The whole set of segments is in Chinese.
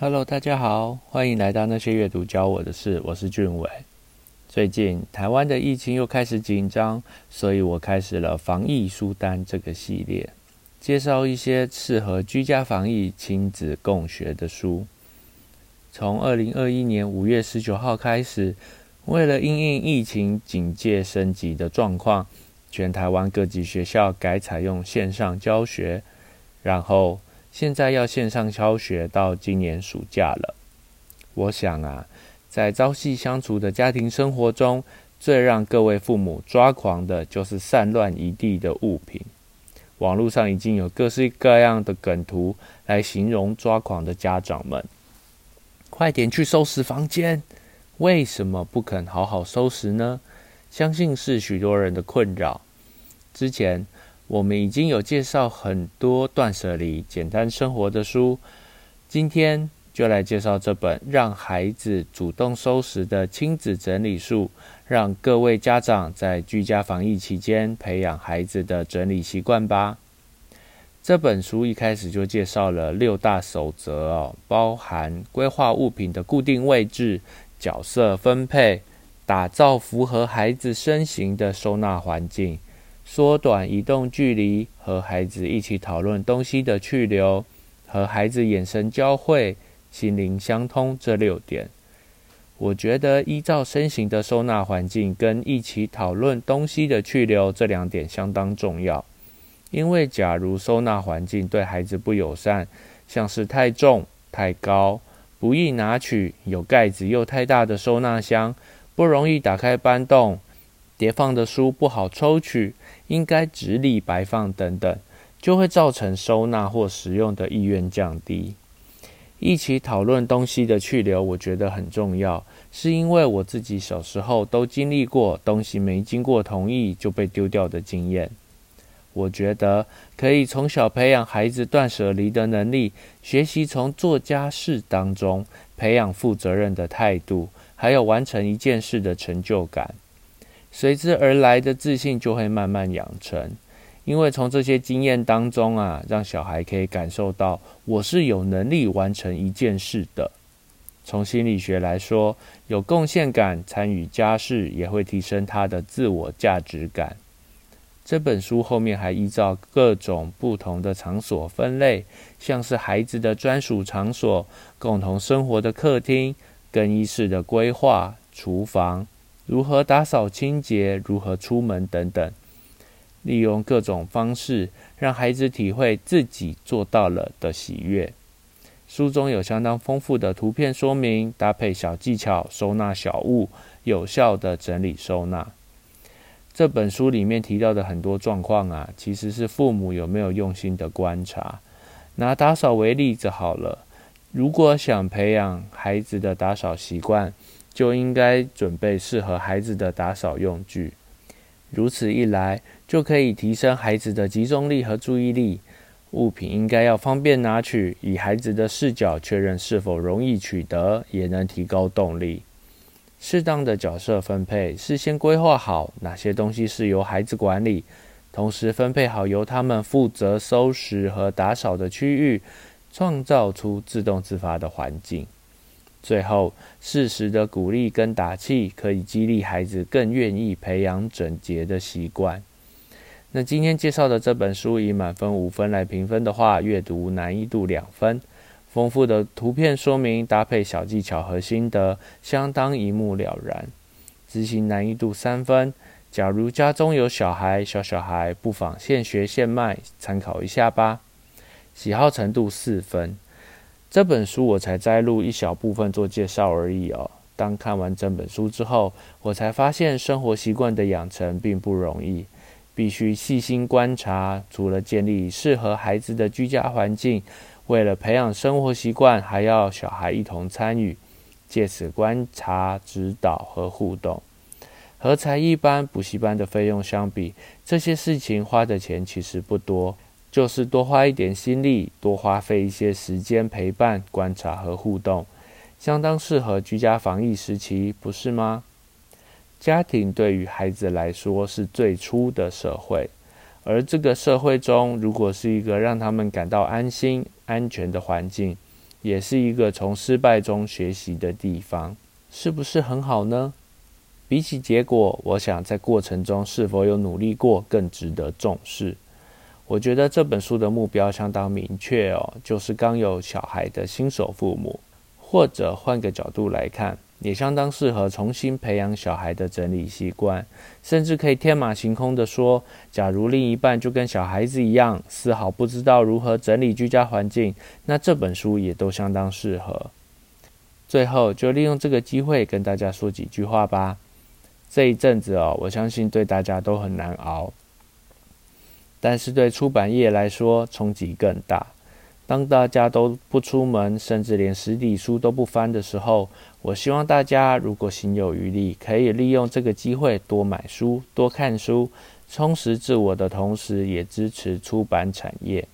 Hello，大家好，欢迎来到那些阅读教我的事，我是俊伟。最近台湾的疫情又开始紧张，所以我开始了防疫书单这个系列，介绍一些适合居家防疫、亲子共学的书。从二零二一年五月十九号开始，为了因应疫情警戒升级的状况，全台湾各级学校改采用线上教学，然后现在要线上教学到今年暑假了。我想啊。在朝夕相处的家庭生活中，最让各位父母抓狂的就是散乱一地的物品。网络上已经有各式各样的梗图来形容抓狂的家长们。快点去收拾房间！为什么不肯好好收拾呢？相信是许多人的困扰。之前我们已经有介绍很多断舍离、简单生活的书，今天。就来介绍这本让孩子主动收拾的亲子整理术，让各位家长在居家防疫期间培养孩子的整理习惯吧。这本书一开始就介绍了六大守则哦，包含规划物品的固定位置、角色分配、打造符合孩子身形的收纳环境、缩短移动距离、和孩子一起讨论东西的去留、和孩子眼神交汇。心灵相通这六点，我觉得依照身形的收纳环境跟一起讨论东西的去留这两点相当重要。因为假如收纳环境对孩子不友善，像是太重、太高、不易拿取、有盖子又太大的收纳箱，不容易打开搬动，叠放的书不好抽取，应该直立摆放等等，就会造成收纳或使用的意愿降低。一起讨论东西的去留，我觉得很重要，是因为我自己小时候都经历过东西没经过同意就被丢掉的经验。我觉得可以从小培养孩子断舍离的能力，学习从做家事当中培养负责任的态度，还有完成一件事的成就感，随之而来的自信就会慢慢养成。因为从这些经验当中啊，让小孩可以感受到我是有能力完成一件事的。从心理学来说，有贡献感、参与家事也会提升他的自我价值感。这本书后面还依照各种不同的场所分类，像是孩子的专属场所、共同生活的客厅、更衣室的规划、厨房、如何打扫清洁、如何出门等等。利用各种方式，让孩子体会自己做到了的喜悦。书中有相当丰富的图片说明，搭配小技巧收纳小物，有效的整理收纳。这本书里面提到的很多状况啊，其实是父母有没有用心的观察。拿打扫为例子好了，如果想培养孩子的打扫习惯，就应该准备适合孩子的打扫用具。如此一来，就可以提升孩子的集中力和注意力。物品应该要方便拿取，以孩子的视角确认是否容易取得，也能提高动力。适当的角色分配，事先规划好哪些东西是由孩子管理，同时分配好由他们负责收拾和打扫的区域，创造出自动自发的环境。最后，适时的鼓励跟打气，可以激励孩子更愿意培养整洁的习惯。那今天介绍的这本书，以满分五分来评分的话，阅读难易度两分，丰富的图片说明搭配小技巧和心得，相当一目了然。执行难易度三分，假如家中有小孩、小小孩，不妨现学现卖，参考一下吧。喜好程度四分。这本书我才摘录一小部分做介绍而已哦。当看完整本书之后，我才发现生活习惯的养成并不容易，必须细心观察。除了建立适合孩子的居家环境，为了培养生活习惯，还要小孩一同参与，借此观察、指导和互动。和才艺班、补习班的费用相比，这些事情花的钱其实不多。就是多花一点心力，多花费一些时间陪伴、观察和互动，相当适合居家防疫时期，不是吗？家庭对于孩子来说是最初的社会，而这个社会中，如果是一个让他们感到安心、安全的环境，也是一个从失败中学习的地方，是不是很好呢？比起结果，我想在过程中是否有努力过更值得重视。我觉得这本书的目标相当明确哦，就是刚有小孩的新手父母，或者换个角度来看，也相当适合重新培养小孩的整理习惯。甚至可以天马行空的说，假如另一半就跟小孩子一样，丝毫不知道如何整理居家环境，那这本书也都相当适合。最后，就利用这个机会跟大家说几句话吧。这一阵子哦，我相信对大家都很难熬，但是对出版业来说冲击更大。当大家都不出门，甚至连实体书都不翻的时候，我希望大家如果心有余力，可以利用这个机会多买书、多看书，充实自我的同时，也支持出版产业。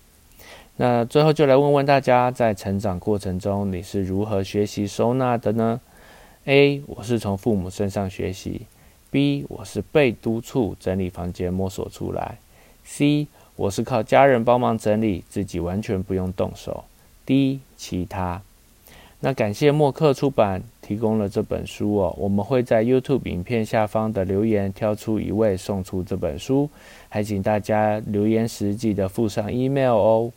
那最后就来问问大家，在成长过程中，你是如何学习收纳的呢？A. 我是从父母身上学习。B，我是被督促整理房间摸索出来。C，我是靠家人帮忙整理，自己完全不用动手。D，其他。那感谢默克出版提供了这本书哦，我们会在 YouTube 影片下方的留言挑出一位送出这本书，还请大家留言时记得附上 email 哦。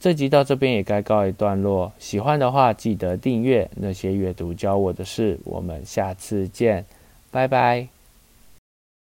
这集到这边也该告一段落，喜欢的话记得订阅那些阅读教我的事，我们下次见。拜拜。